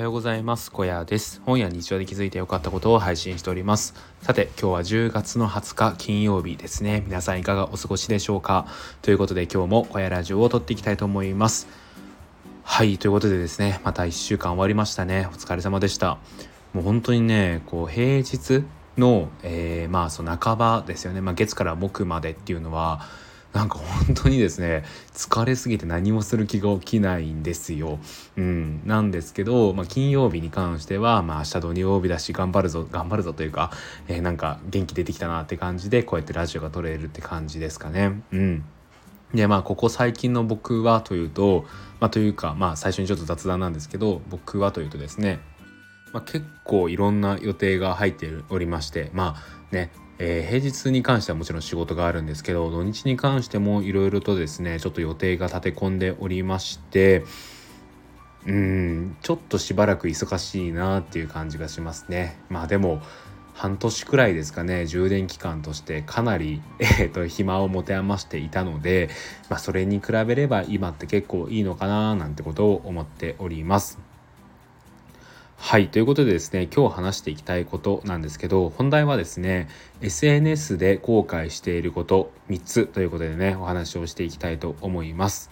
はようございます。小屋です。本や日常で気づいて良かったことを配信しております。さて今日は10月の20日金曜日ですね。皆さんいかがお過ごしでしょうか？ということで今日も小屋ラジオを撮っていきたいと思います。はいということでですねまた1週間終わりましたね。お疲れ様でした。もう本当にねこう平日の、えー、まあその半ばですよね、まあ、月から木までっていうのはなんか本当にですね疲れすぎて何もする気が起きないんですよ。うん、なんですけど、まあ、金曜日に関しては、まあ、明日土曜日だし頑張るぞ頑張るぞというか、えー、なんか元気出てきたなって感じでこうやってラジオが撮れるって感じですかね。うんでまあここ最近の僕はというとまあというかまあ最初にちょっと雑談なんですけど僕はというとですね、まあ、結構いろんな予定が入っておりましてまあねえー、平日に関してはもちろん仕事があるんですけど土日に関してもいろいろとですねちょっと予定が立て込んでおりましてうんちょっとしばらく忙しいなっていう感じがしますねまあでも半年くらいですかね充電期間としてかなり、えーと、暇を持て余していたので、まあ、それに比べれば今って結構いいのかななんてことを思っております。はいということでですね今日話していきたいことなんですけど本題はですね SNS で後悔していること3つということでねお話をしていきたいと思います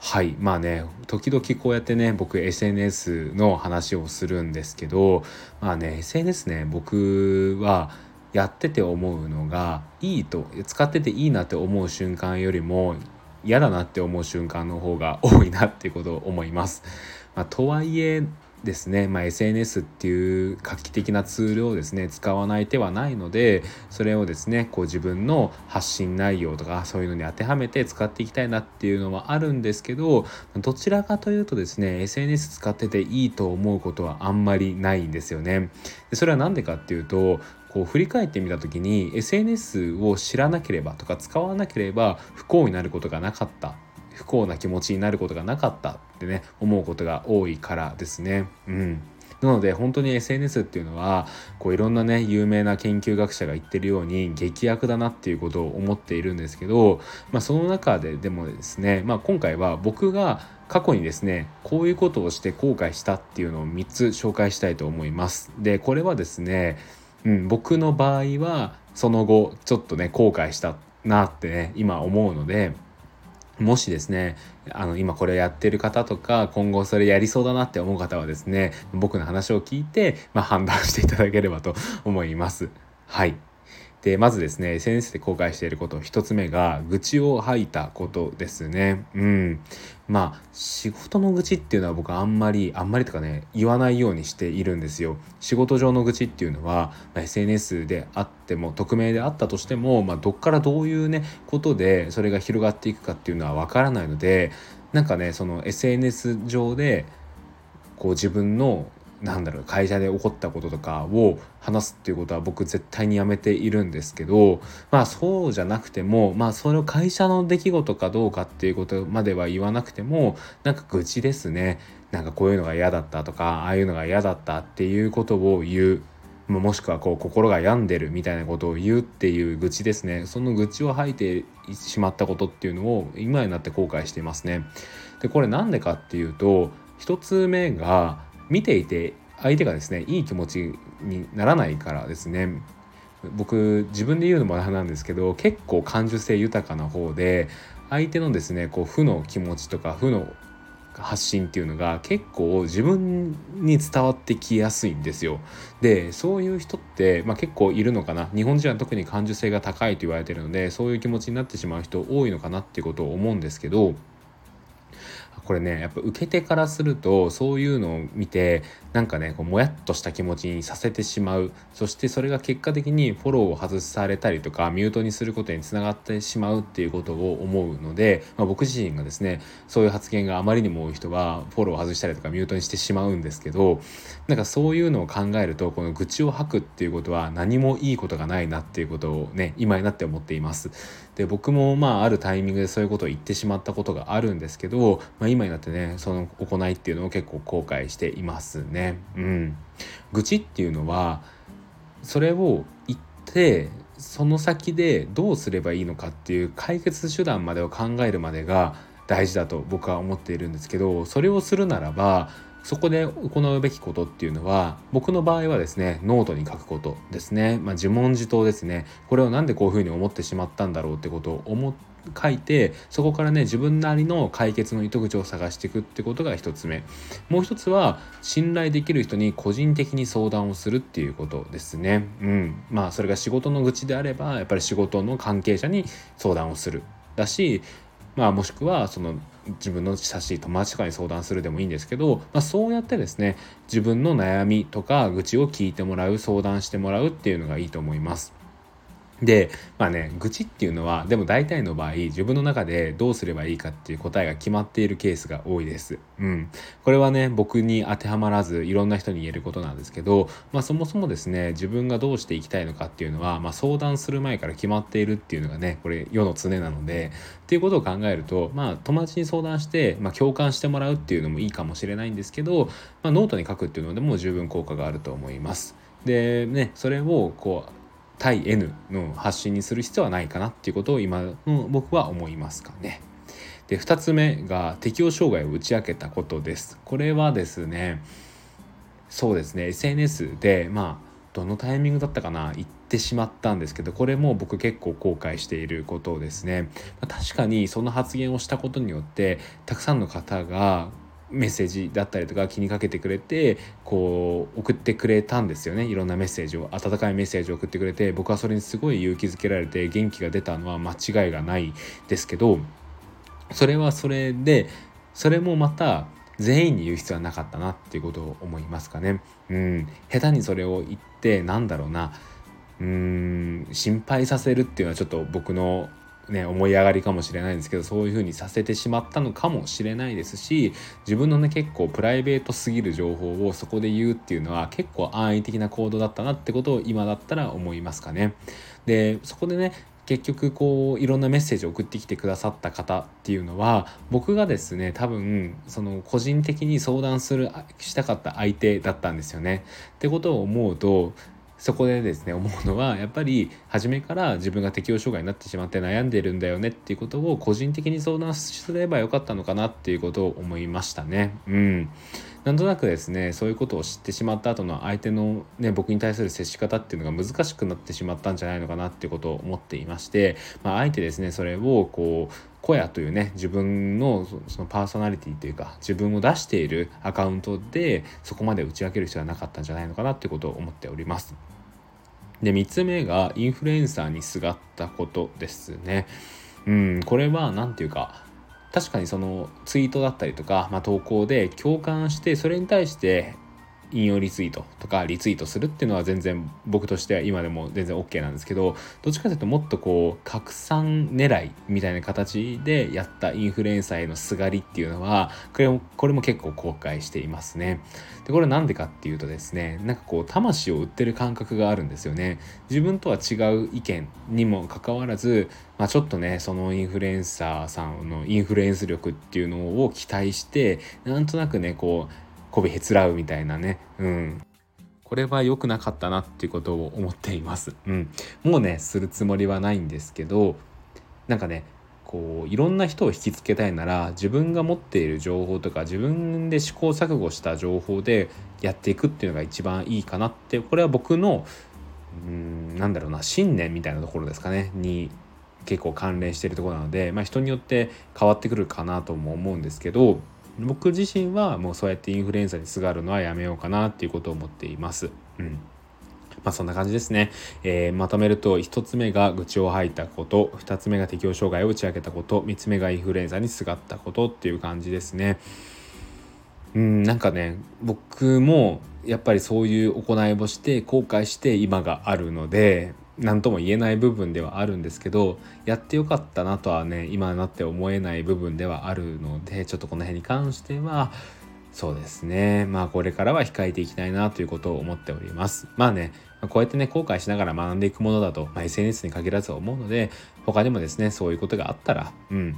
はいまあね時々こうやってね僕 SNS の話をするんですけどまあね SNS ね僕はやってて思うのがいいと使ってていいなって思う瞬間よりも嫌だなって思う瞬間の方が多いなっていうことを思います。まあ、とはいえですね、まあ、SNS っていう画期的なツールをですね使わない手はないのでそれをですねこう自分の発信内容とかそういうのに当てはめて使っていきたいなっていうのはあるんですけどどちらかというとですね SNS 使ってていいと思うことはあんまりないんですよね。でそれは何でかっていうとこう振り返ってみた時に SNS を知らなければとか使わなければ不幸になることがなかった不幸な気持ちになることがなかったってね思うことが多いからですね。うんなので本当に SNS っていうのはこういろんなね有名な研究学者が言ってるように劇薬だなっていうことを思っているんですけど、まあ、その中ででもですね、まあ、今回は僕が過去にですねこういうことをして後悔したっていうのを3つ紹介したいと思います。でこれはですね、うん、僕の場合はその後ちょっとね後悔したなってね今思うので。もしですねあの今これをやってる方とか今後それやりそうだなって思う方はですね僕の話を聞いて、まあ、判断していただければと思います。はいでまずですね SNS で公開していること1つ目が愚痴を吐いたことですね。うん。まあ仕事の愚痴っていうのは僕あんまりあんまりとかね言わないようにしているんですよ。仕事上の愚痴っていうのは、まあ、SNS であっても匿名であったとしても、まあ、どっからどういうねことでそれが広がっていくかっていうのはわからないのでなんかねその SNS 上でこう自分のなんだろう会社で起こったこととかを話すっていうことは僕絶対にやめているんですけどまあそうじゃなくてもまあそれを会社の出来事かどうかっていうことまでは言わなくてもなんか愚痴ですね。なんかこういうのが嫌だったとかああいうのが嫌だったっていうことを言う。もしくはこう心が病んでるみたいなことを言うっていう愚痴ですね。その愚痴を吐いてしまったことっていうのを今になって後悔していますね。でこれなんでかっていうと1つ目が見ていて相手がですねいい気持ちにならないからですね僕自分で言うのもなんですけど結構感受性豊かな方で相手のですねこう負の気持ちとか負の発信っていうのが結構自分に伝わってきやすいんですよ。でそういう人って、まあ、結構いるのかな日本人は特に感受性が高いと言われてるのでそういう気持ちになってしまう人多いのかなっていうことを思うんですけどこれねやっぱ受け手からするとそういうのを見てなんかねこうもやっとした気持ちにさせてしまうそしてそれが結果的にフォローを外されたりとかミュートにすることにつながってしまうっていうことを思うので、まあ、僕自身がですねそういう発言があまりにも多い人はフォローを外したりとかミュートにしてしまうんですけどなんかそういうのを考えるとこの愚痴を吐くっていうことは何もいいことがないなっていうことをね今になって思っています。で僕もまああるタイミングでそういうことを言ってしまったことがあるんですけど、まあ、今になってねその行いっていうのを結構後悔していますね。うん、愚痴っていうのはそれを言ってその先でどうすればいいのかっていう解決手段までを考えるまでが大事だと僕は思っているんですけどそれをするならばそこで行うべきことっていうのは僕の場合はですねノートに書くことですね、まあ、自問自答ですね。これを何でこういうふうに思ってしまったんだろうってことを思っ書いてそこからね自分なりの解決の糸口を探していくってことが一つ目。もう一つは信頼できる人に個人的に相談をするっていうことですね。うん。まあそれが仕事の愚痴であればやっぱり仕事の関係者に相談をする。だしまあ、もしくはその自分の親しい友達とかに相談するでもいいんですけど、まあ、そうやってですね自分の悩みとか愚痴を聞いてもらう相談してもらうっていうのがいいと思います。でまあね愚痴っていうのはでも大体の場合自分の中でどうすればいいかっていう答えが決まっているケースが多いです。うん、これはね僕に当てはまらずいろんな人に言えることなんですけど、まあ、そもそもですね自分がどうしていきたいのかっていうのは、まあ、相談する前から決まっているっていうのがねこれ世の常なのでっていうことを考えるとまあ友達に相談して、まあ、共感してもらうっていうのもいいかもしれないんですけど、まあ、ノートに書くっていうのでも十分効果があると思います。でねそれをこう対 N の発信にする必要はないかなっていうことを今の僕は思いますかね。で2つ目が適応障害を打ち明けたことです。これはですねそうですね SNS でまあどのタイミングだったかな言ってしまったんですけどこれも僕結構後悔していることですね確かにその発言をしたことによってたくさんの方がメッセージだったりとか気にかけてくれてこう送ってくれたんですよね。いろんなメッセージを温かいメッセージを送ってくれて僕はそれにすごい勇気づけられて元気が出たのは間違いがないですけどそれはそれでそれもまた全員に言う必要はなかったなっていうことを思いますかね。うん、下手にそれを言ってなんだろうな。うーん。心配させるっていうのはちょっと僕のね、思い上がりかもしれないんですけどそういう風にさせてしまったのかもしれないですし自分のね結構プライベートすぎる情報をそこで言うっていうのは結構安易的な行動だったなってことを今だったら思いますかね。でそこでね結局こういろんなメッセージを送ってきてくださった方っていうのは僕がですね多分その個人的に相談するしたかった相手だったんですよね。ってことを思うとそこでですね思うのはやっぱり初めから自分が適応障害になってしまって悩んでるんだよねっていうことを個人的に相談すればよかったのかなっていうことを思いましたね。うんなんとなくですねそういうことを知ってしまった後の相手の、ね、僕に対する接し方っていうのが難しくなってしまったんじゃないのかなっていうことを思っていまして、まあ、あえてですねそれをこうコヤというね自分のそのパーソナリティというか自分を出しているアカウントでそこまで打ち明ける必要はなかったんじゃないのかなっていうことを思っております。で3つ目がインフルエンサーにすがったことですね。うん、これは何て言うか確かにそのツイートだったりとか、まあ、投稿で共感してそれに対して引用リツイートとかリツイートするっていうのは全然僕としては今でも全然 OK なんですけどどっちかというともっとこう拡散狙いみたいな形でやったインフルエンサーへのすがりっていうのはこれもこれも結構後悔していますね。でこれなんでかっていうとですねなんかこう魂を売ってる感覚があるんですよね。自分とは違う意見にもかかわらず、まあ、ちょっとねそのインフルエンサーさんのインフルエンス力っていうのを期待してなんとなくねこうこびへつらうみたいなね。うん。これは良くなかったなっていうことを思っています。うん、もうねするつもりはないんですけどなんかねこういろんな人を引きつけたいなら自分が持っている情報とか自分で試行錯誤した情報でやっていくっていうのが一番いいかなってこれは僕のうんなんだろうな信念みたいなところですかね。に結構関連してるとこなので、まあ、人によって変わってくるかなとも思うんですけど僕自身はもうそうやってインフルエンザにすがるのはやめようかなっていうことを思っています。うんまあそんな感じですね。えー、まとめると1つ目が愚痴を吐いたこと2つ目が適応障害を打ち明けたこと3つ目がインフルエンザにすがったことっていう感じですね。うんなんかね僕もやっぱりそういう行いをして後悔して今があるので何とも言えない部分ではあるんですけどやってよかったなとはね今なって思えない部分ではあるのでちょっとこの辺に関してはそうですねまあこれからは控えていきたいなということを思っておりますまあねこうやってね後悔しながら学んでいくものだと、まあ、SNS に限らず思うので他にもですねそういうことがあったらうん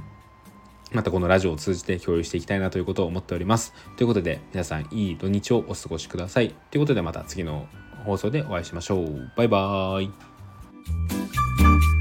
またこのラジオを通じて共有していきたいなということを思っております。ということで皆さんいい土日をお過ごしください。ということでまた次の放送でお会いしましょう。バイバーイ。Bye.